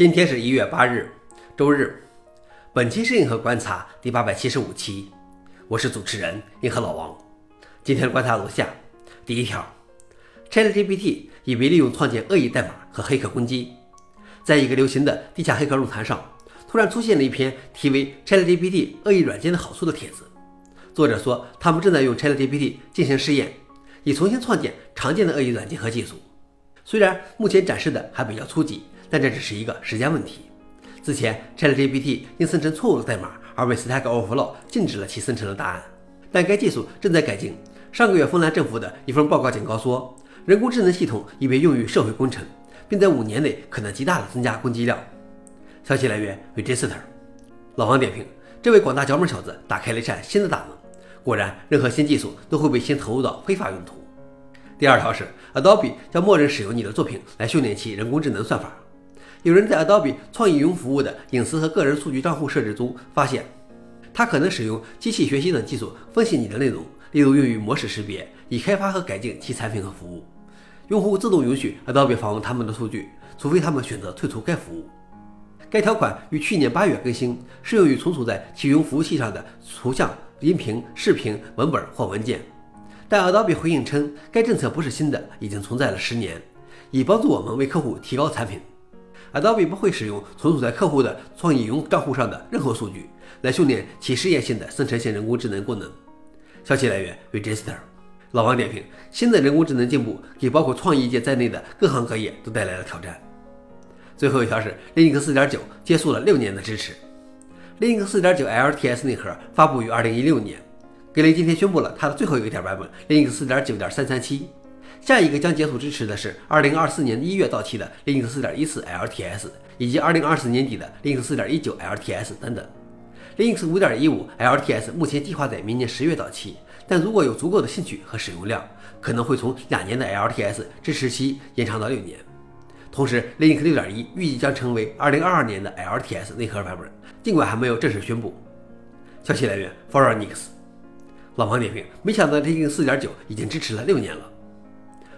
今天是一月八日，周日。本期是硬核观察第八百七十五期，我是主持人硬核老王。今天的观察如下：第一条，ChatGPT 已被利用创建恶意代码和黑客攻击。在一个流行的地下黑客论坛上，突然出现了一篇题为 “ChatGPT 恶意软件的好处”的帖子。作者说，他们正在用 ChatGPT 进行试验，以重新创建常见的恶意软件和技术。虽然目前展示的还比较初级。但这只是一个时间问题。之前 ChatGPT 因生成错误的代码而被 Stack Overflow 禁止了其生成的答案，但该技术正在改进。上个月，芬兰政府的一份报告警告说，人工智能系统已被用于社会工程，并在五年内可能极大的增加攻击量。消息来源：Register。老王点评：这位广大脚本小子打开了一扇新的大门。果然，任何新技术都会被先投入到非法用途。第二条是，Adobe 将默认使用你的作品来训练其人工智能算法。有人在 Adobe 创意云服务的隐私和个人数据账户设置中发现，它可能使用机器学习等技术分析你的内容，例如用于模式识别，以开发和改进其产品和服务。用户自动允许 Adobe 访问他们的数据，除非他们选择退出该服务。该条款于去年八月更新，适用于存储在其云服务器上的图像、音频、视频、文本或文件。但 Adobe 回应称，该政策不是新的，已经存在了十年，以帮助我们为客户提高产品。Adobe 不会使用存储在客户的创意云账户上的任何数据来训练其试验性的生成性人工智能功能。消息来源：Register。老王点评：新的人工智能进步给包括创意界在内的各行各业都带来了挑战。最后一条是 Linux 4.9结束了六年的支持。Linux 4.9 LTS 内核发布于2016年，格雷今天宣布了它的最后一个点版本 Linux 4.9.337。下一个将结束支持的是2024年1月到期的 Linux 4.14 LTS，以及2024年底的 Linux 4.19 LTS 等等。Linux 5.15 LTS 目前计划在明年十月到期，但如果有足够的兴趣和使用量，可能会从两年的 LTS 支持期延长到六年。同时，Linux 6.1预计将成为2022年的 LTS 内核版本，尽管还没有正式宣布。消息来源 f o r e i g n i x 老王点评：没想到 Linux 4.9已经支持了六年了。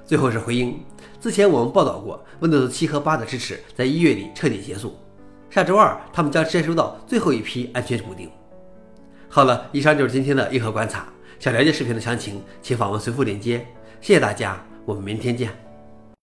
最后是回应，之前我们报道过，Windows 7和8的支持在一月底彻底结束，下周二他们将接收到最后一批安全补丁。好了，以上就是今天的硬核观察。想了解视频的详情，请访问随附链接。谢谢大家，我们明天见。